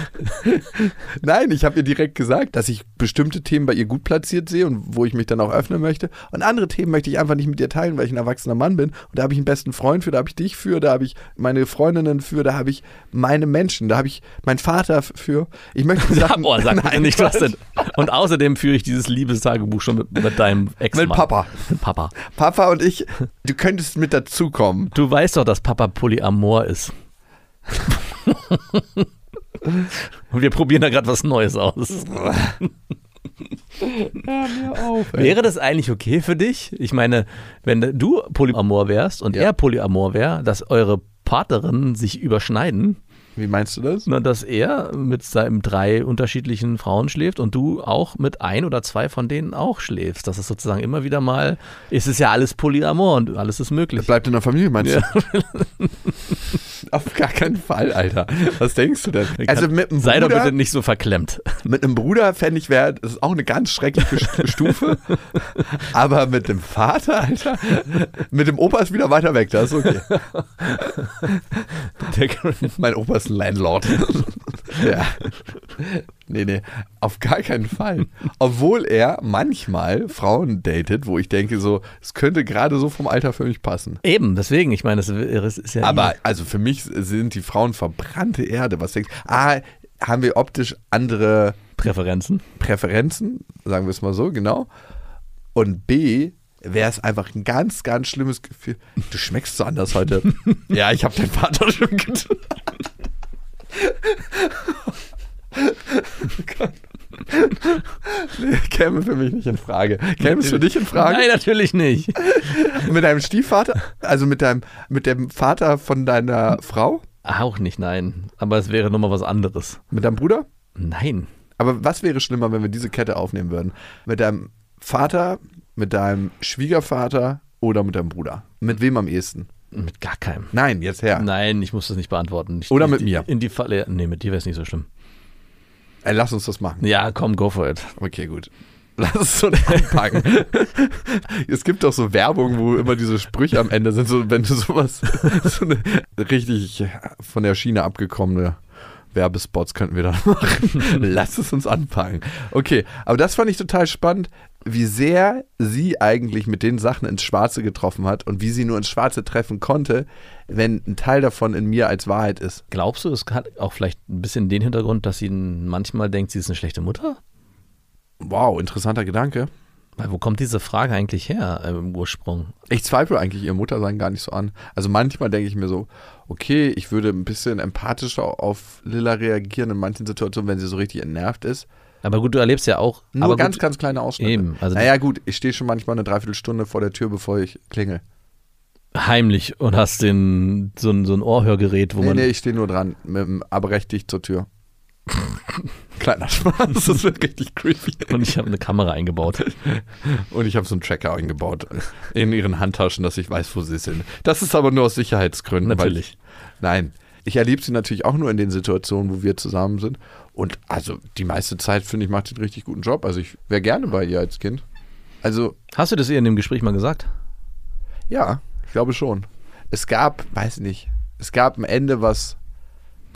[laughs] Nein, ich habe ihr direkt gesagt, dass ich bestimmte Themen bei ihr gut platziert sehe und wo ich mich dann auch öffnen möchte. Und andere Themen möchte ich einfach nicht mit ihr teilen, weil ich ein erwachsener Mann bin. Und da habe ich einen besten Freund für, da habe ich dich für, da habe ich meine Freundinnen für, da habe ich meine Menschen, da habe ich meinen Vater für. Ich möchte Sachen. Boah, sag Nein, nicht was denn. Und außerdem führe ich dieses Liebestagebuch schon mit, mit deinem ex Mit Papa. Mit Papa. Papa und ich, du könntest mit dazukommen. Du weißt doch, dass Papa Polyamor ist. [laughs] Und wir probieren da gerade was Neues aus. Wäre das eigentlich okay für dich? Ich meine, wenn du Polyamor wärst und Ja. er Polyamor wäre, dass eure Partnerinnen sich überschneiden, Wie meinst du das? na, dass er mit seinen drei unterschiedlichen Frauen schläft und du auch mit ein oder zwei von denen auch schläfst. Das ist sozusagen immer wieder mal, es ist ja alles Polyamor und alles ist möglich. Das bleibt in der Familie, meinst Ja. du? [laughs] Auf gar keinen Fall, Alter. Was denkst du denn? Also mit einem Sei doch Bruder, bitte nicht so verklemmt. mit einem Bruder fände ich, wäre das ist auch eine ganz schreckliche St- [laughs] Stufe. Aber mit dem Vater, Alter, mit dem Opa ist wieder weiter weg, das ist okay. Mein Opa ein Landlord. [laughs] ja. Nee, nee, auf gar keinen Fall. Obwohl er manchmal Frauen datet, wo ich denke, so, es könnte gerade so vom Alter für mich passen. Eben, deswegen, ich meine, es ist ja. Aber also für mich sind die Frauen verbrannte Erde. Was denkst du? A, haben wir optisch andere Präferenzen. Präferenzen, sagen wir es mal so, genau. Und B, wäre es einfach ein ganz, ganz schlimmes Gefühl. Du schmeckst so anders heute. [laughs] ja, ich habe den Vater schon getan. [laughs] Nee, käme für mich nicht in Frage. Käme es für dich in Frage? Nein, natürlich nicht. [laughs] Mit deinem Stiefvater? Also mit deinem, mit dem Vater von deiner Frau? Auch nicht, nein. Aber es wäre nochmal was anderes. Mit deinem Bruder? Nein. Aber was wäre schlimmer, wenn wir diese Kette aufnehmen würden? Mit deinem Vater, mit deinem Schwiegervater oder mit deinem Bruder? Mit wem am ehesten? Mit gar keinem. Nein, jetzt her. Nein, ich muss das nicht beantworten. Ich, Oder mit mir. In die Falle. Nee, mit dir wäre es nicht so schlimm. Ey, lass uns das machen. Ja, komm, go for it. Okay, gut. [laughs] Lass es so anpacken. [laughs] es gibt doch so Werbung, wo immer diese Sprüche am Ende sind, so wenn du sowas, [laughs] so eine richtig von der Schiene abgekommene Werbespots könnten wir dann machen. Lass es uns anpacken. Okay, aber das fand ich total spannend, wie sehr sie eigentlich mit den Sachen ins Schwarze getroffen hat und wie sie nur ins Schwarze treffen konnte, wenn ein Teil davon in mir als Wahrheit ist. Glaubst du, es hat auch vielleicht ein bisschen den Hintergrund, dass sie manchmal denkt, sie ist eine schlechte Mutter? Wow, interessanter Gedanke. Weil wo kommt diese Frage eigentlich her äh, im Ursprung? Ich zweifle eigentlich ihr Muttersein gar nicht so an. Also manchmal denke ich mir so, okay, ich würde ein bisschen empathischer auf Lilla reagieren in manchen Situationen, wenn sie so richtig entnervt ist. Aber gut, du erlebst ja auch. Nur aber ganz, gut, ganz kleine Ausschnitte. Eben, also naja, gut, ich stehe schon manchmal eine Dreiviertelstunde vor der Tür, bevor ich klingel. heimlich und hast den, so, ein, so ein Ohrhörgerät, wo Nee, man. nee, ich stehe nur dran, mit dem aber recht dicht zur Tür. [laughs] Kleiner Spaß, das wird richtig creepy. Und ich habe eine Kamera eingebaut. [laughs] Und ich habe so einen Tracker eingebaut in ihren Handtaschen, dass ich weiß, wo sie sind. Das ist aber nur aus Sicherheitsgründen. Natürlich. Ich, nein, ich erlebe sie natürlich auch nur in den Situationen, wo wir zusammen sind. Und also die meiste Zeit, finde ich, macht sie einen richtig guten Job. Also ich wäre gerne bei ihr als Kind. Also Hast du das ihr in dem Gespräch mal gesagt? ja, ich glaube schon. Es gab, weiß nicht, es gab ein Ende, was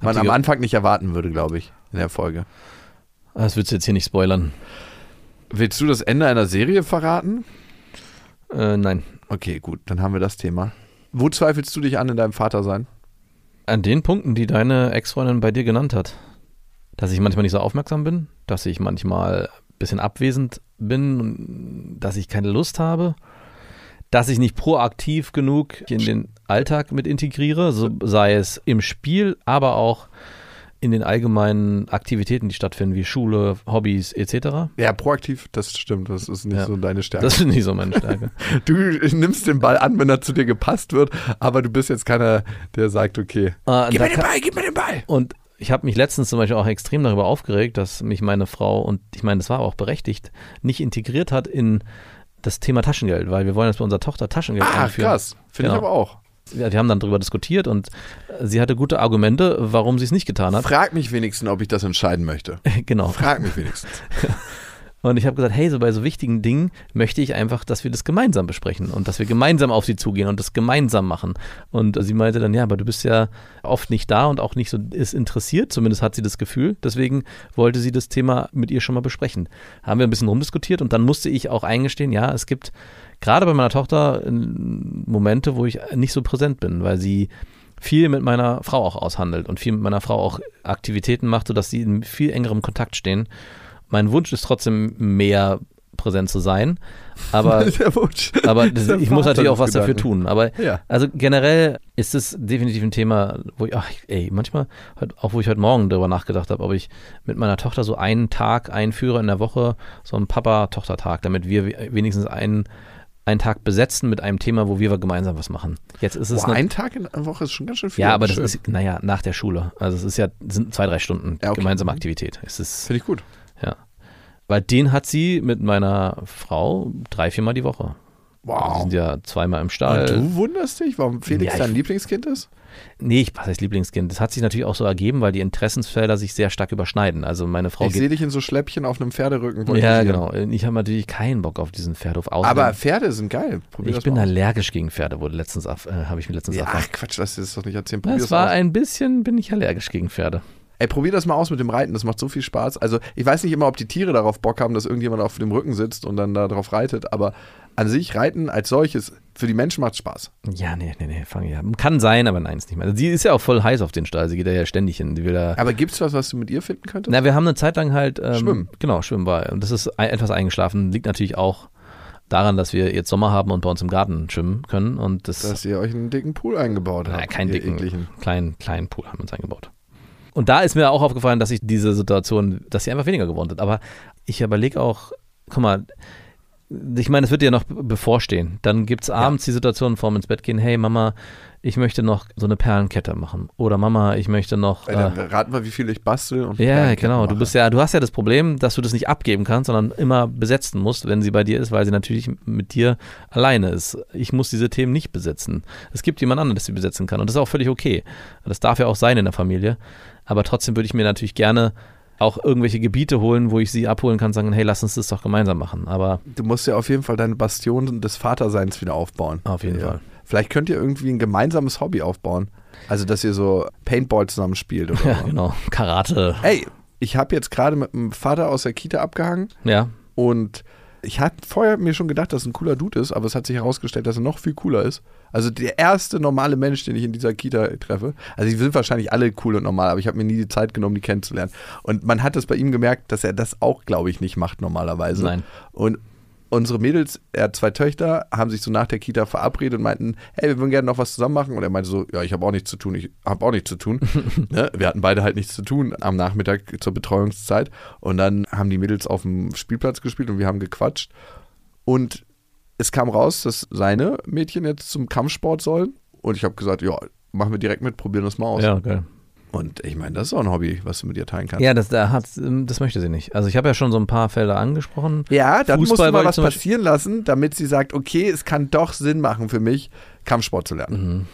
man am Anfang nicht erwarten würde, glaube ich, in der Folge. Das willst du jetzt hier nicht spoilern. Willst du das Ende einer Serie verraten? Äh, nein. Okay, gut, dann haben wir das Thema. Wo zweifelst du dich an in deinem Vater sein? An den Punkten, die deine Ex-Freundin bei dir genannt hat. Dass ich manchmal nicht so aufmerksam bin, dass ich manchmal ein bisschen abwesend bin, dass ich keine Lust habe, dass ich nicht proaktiv genug in den Alltag mit integriere, so sei es im Spiel, aber auch in den allgemeinen Aktivitäten, die stattfinden, wie Schule, Hobbys etc. Ja, proaktiv, das stimmt. Das ist nicht Ja. so deine Stärke. Das ist nicht so meine Stärke. [laughs] du nimmst den Ball an, wenn er zu dir gepasst wird, aber du bist jetzt keiner, der sagt, okay, Äh, gib mir den Ball, gib mir den Ball. Und ich habe mich letztens zum Beispiel auch extrem darüber aufgeregt, dass mich meine Frau, und ich meine, das war auch berechtigt, nicht integriert hat in das Thema Taschengeld, weil wir wollen jetzt bei unserer Tochter Taschengeld Ah, einführen. krass. Finde ich Genau. aber auch. Ja, wir haben dann darüber diskutiert und äh, sie hatte gute Argumente, warum sie es nicht getan hat. Frag mich wenigstens, ob ich das entscheiden möchte. [laughs] genau. Frag mich wenigstens. [laughs] Und ich habe gesagt, hey, so bei so wichtigen Dingen möchte ich einfach, dass wir das gemeinsam besprechen und dass wir gemeinsam auf sie zugehen und das gemeinsam machen. Und sie meinte dann, ja, aber du bist ja oft nicht da und auch nicht so ist interessiert, zumindest hat sie das Gefühl. Deswegen wollte sie das Thema mit ihr schon mal besprechen. Haben wir ein bisschen rumdiskutiert und dann musste ich auch eingestehen, ja, es gibt gerade bei meiner Tochter äh, Momente, wo ich nicht so präsent bin, weil sie viel mit meiner Frau auch aushandelt und viel mit meiner Frau auch Aktivitäten macht, sodass sie in viel engerem Kontakt stehen. Mein Wunsch ist trotzdem mehr präsent zu sein, aber [laughs] Der Wunsch. aber das, ich muss natürlich auch was dafür Gedanken. tun. Aber Ja. also generell ist es definitiv ein Thema, wo ich, ach, ey, manchmal, auch wo ich heute Morgen darüber nachgedacht habe, ob ich mit meiner Tochter so einen Tag einführe in der Woche, so einen Papa-Tochter-Tag, damit wir we- wenigstens einen, einen Tag besetzen mit einem Thema, wo wir gemeinsam was machen. Jetzt ist es Boah, ein Tag in der Woche ist schon ganz schön viel. ja, aber das Schön. ist, naja, nach der Schule. Also es ist ja, sind zwei, drei Stunden Ja, okay. gemeinsame Mhm. Aktivität. Es ist, Finde ich gut. Ja. Weil den hat sie mit meiner Frau drei, viermal die Woche. Die Wow. sind ja zweimal im Und Stall. du wunderst dich, warum Felix Ja, dein ich- Lieblingskind ist? Nee, ich was heißt Lieblingskind. Das hat sich natürlich auch so ergeben, weil die Interessensfelder sich sehr stark überschneiden. Also meine Frau ich sehe dich in so Schläppchen auf einem Pferderücken. Ja, voltigieren. genau. Ich habe natürlich keinen Bock auf diesen Pferdehof. Aber Pferde sind geil. Probier ich bin allergisch gegen Pferde, wurde letztens äh, habe ich mir letztens Ja, erfahren. ach Quatsch, lass dir das doch nicht erzählen. Probier Es das war aus. ein bisschen, bin ich allergisch gegen Pferde. Ey, probier das mal aus mit dem Reiten, das macht so viel Spaß. Also, ich weiß nicht immer, ob die Tiere darauf Bock haben, dass irgendjemand auf dem Rücken sitzt und dann da drauf reitet, aber an sich Reiten als solches, für die Menschen macht Spaß. Ja, nee, nee, nee, fang ja. Kann sein, aber nein, ist nicht mehr. Sie ist ja auch voll heiß auf den Stall. Sie geht da ja ständig hin. Sie will da. Aber gibt's was, was du mit ihr finden könntest? Na, wir haben eine Zeit lang halt. Ähm, Schwimmen. Genau, Schwimmen war. Und das ist ein, etwas eingeschlafen. Liegt natürlich auch daran, dass wir jetzt Sommer haben und bei uns im Garten schwimmen können. Und das. Dass ihr euch einen dicken Pool eingebaut habt. Na, keinen dicken, ekligen. kleinen, kleinen Pool haben wir uns eingebaut. Und da ist mir auch aufgefallen, dass ich diese Situation, dass sie einfach weniger geworden sind. Aber ich überlege auch, guck mal, ich meine, es wird dir noch bevorstehen. Dann gibt es abends die Situation vorm ins Bett gehen, hey Mama, ich möchte noch so eine Perlenkette machen. Oder Mama, ich möchte noch. Ey, dann raten wir, wie viel ich bastel. Und ja, genau. mache. Du bist ja, du hast ja das Problem, dass du das nicht abgeben kannst, sondern immer besetzen musst, wenn sie bei dir ist, weil sie natürlich mit dir alleine ist. Ich muss diese Themen nicht besetzen. Es gibt jemand anderen, der sie besetzen kann. Und das ist auch völlig okay. Das darf ja auch sein in der Familie. Aber trotzdem würde ich mir natürlich gerne auch irgendwelche Gebiete holen, wo ich sie abholen kann, sagen, hey, lass uns das doch gemeinsam machen. Aber Du musst ja auf jeden Fall deine Bastion des Vaterseins wieder aufbauen. auf jeden Ja. Fall. Vielleicht könnt ihr irgendwie ein gemeinsames Hobby aufbauen. Also, dass ihr so Paintball zusammen spielt. Oder [laughs] Ja, genau. Karate. Ey, ich habe jetzt gerade mit dem Vater aus der Kita abgehangen Ja. und ich habe vorher mir schon gedacht, dass er ein cooler Dude ist, aber es hat sich herausgestellt, dass er noch viel cooler ist. Also der erste normale Mensch, den ich in dieser Kita treffe. Also die sind wahrscheinlich alle cool und normal, aber ich habe mir nie die Zeit genommen, die kennenzulernen. Und man hat es bei ihm gemerkt, dass er das auch, glaube ich, nicht macht normalerweise. Nein. Und unsere Mädels, er hat zwei Töchter, haben sich so nach der Kita verabredet und meinten, hey, wir würden gerne noch was zusammen machen. Und er meinte so, ja, ich habe auch nichts zu tun, ich habe auch nichts zu tun. [laughs] ne? Wir hatten beide halt nichts zu tun am Nachmittag zur Betreuungszeit. Und dann haben die Mädels auf dem Spielplatz gespielt und wir haben gequatscht. Und es kam raus, dass seine Mädchen jetzt zum Kampfsport sollen. Und ich habe gesagt, ja, machen wir direkt mit, probieren das mal aus. Ja, geil. Und ich meine, das ist auch ein Hobby, was du mit dir teilen kannst. Ja, das, da hat, das möchte sie nicht. Also ich habe ja schon so ein paar Felder angesprochen. Ja, dann musst Fußball du mal was passieren lassen, damit sie sagt, okay, es kann doch Sinn machen für mich, Kampfsport zu lernen. Mhm.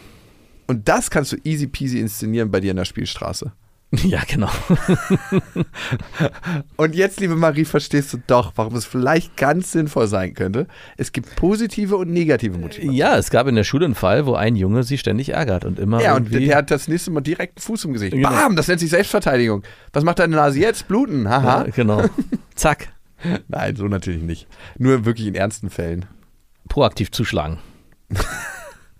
Und das kannst du easy peasy inszenieren bei dir in der Spielstraße. [laughs] Ja, genau. [laughs] Und jetzt, liebe Marie, verstehst du doch, warum es vielleicht ganz sinnvoll sein könnte. Es gibt positive und negative Motive. Ja, es gab in der Schule einen Fall, wo ein Junge sie ständig ärgert und immer Ja, und der hat das nächste Mal direkt einen Fuß im Gesicht. Genau. Bam, das nennt sich Selbstverteidigung. Was macht deine Nase jetzt? Bluten, haha. ja, genau. [laughs] Zack. Nein, so natürlich nicht. Nur wirklich in ernsten Fällen. Proaktiv zuschlagen.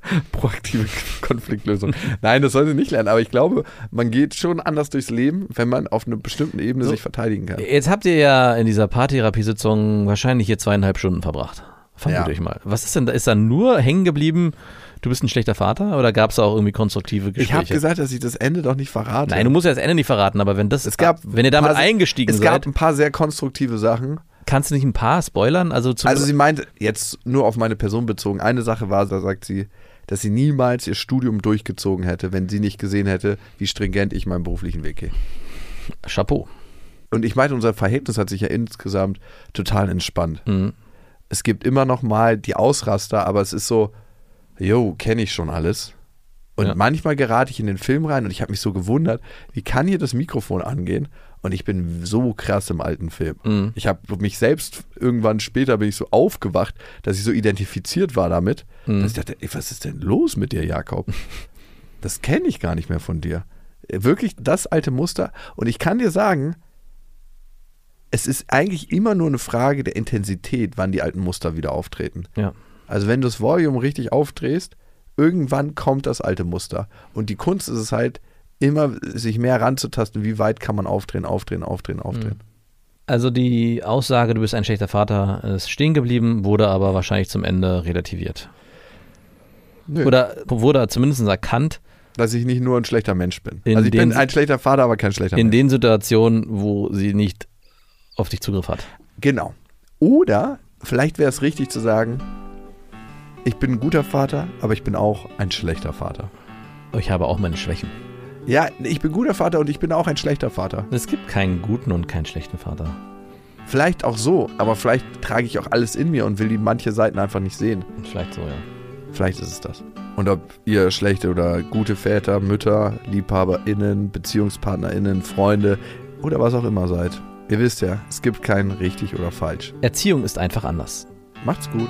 [laughs] proaktive Konfliktlösung. Nein, das sollte nicht lernen, aber ich glaube, man geht schon anders durchs Leben, wenn man auf einer bestimmten Ebene So. sich verteidigen kann. Jetzt habt ihr ja in dieser Paartherapiesitzung wahrscheinlich hier zweieinhalb Stunden verbracht. Vermute Ja. ich mal. Was ist denn da? Ist da nur hängen geblieben, du bist ein schlechter Vater? Oder gab es auch irgendwie konstruktive Ich Gespräche? habe gesagt, dass ich das Ende doch nicht verrate. Nein, du musst ja das Ende nicht verraten, aber wenn das, es gab wenn ihr damit paar- eingestiegen es gab seid, ein paar sehr konstruktive Sachen. kannst du nicht ein paar spoilern? Also, Also sie meint jetzt nur auf meine Person bezogen. Eine Sache war, da sagt sie, dass sie niemals ihr Studium durchgezogen hätte, wenn sie nicht gesehen hätte, wie stringent ich meinen beruflichen Weg gehe. Chapeau. Und ich meine, unser Verhältnis hat sich ja insgesamt total entspannt. Mhm. es gibt immer noch mal die Ausraster, aber es ist so, yo, kenne ich schon alles. Und Ja. manchmal gerate ich in den Film rein und ich habe mich so gewundert, wie kann hier das Mikrofon angehen? Und ich bin so krass im alten Film. Mhm. Ich habe mich selbst irgendwann später bin ich so aufgewacht, dass ich so identifiziert war damit, Mhm. dass ich dachte, ey, was ist denn los mit dir, Jakob? Das kenne ich gar nicht mehr von dir. Wirklich das alte Muster. Und ich kann dir sagen, es ist eigentlich immer nur eine Frage der Intensität, wann die alten Muster wieder auftreten. Ja. Also wenn du das Volume richtig aufdrehst, irgendwann kommt das alte Muster. Und die Kunst ist es halt, immer sich mehr ranzutasten, wie weit kann man aufdrehen, aufdrehen, aufdrehen, aufdrehen. Also die Aussage, du bist ein schlechter Vater, ist stehen geblieben, wurde aber wahrscheinlich zum Ende relativiert. Nö. Oder wurde zumindest erkannt, Dass ich nicht nur ein schlechter Mensch bin. In also ich bin den- ein schlechter Vater, aber kein schlechter in Mensch. den Situationen, wo sie nicht auf dich Zugriff hat. Genau. Oder vielleicht wäre es richtig zu sagen, ich bin ein guter Vater, aber ich bin auch ein schlechter Vater. Ich habe auch meine Schwächen. Ja, ich bin guter Vater und ich bin auch ein schlechter Vater. Es gibt keinen guten und keinen schlechten Vater. Vielleicht auch so, aber vielleicht trage ich auch alles in mir und will die manche Seiten einfach nicht sehen. Vielleicht so, ja. Vielleicht ist es das. Und ob ihr schlechte oder gute Väter, Mütter, LiebhaberInnen, BeziehungspartnerInnen, Freunde oder was auch immer seid. Ihr wisst ja, es gibt kein richtig oder falsch. Erziehung ist einfach anders. Macht's gut.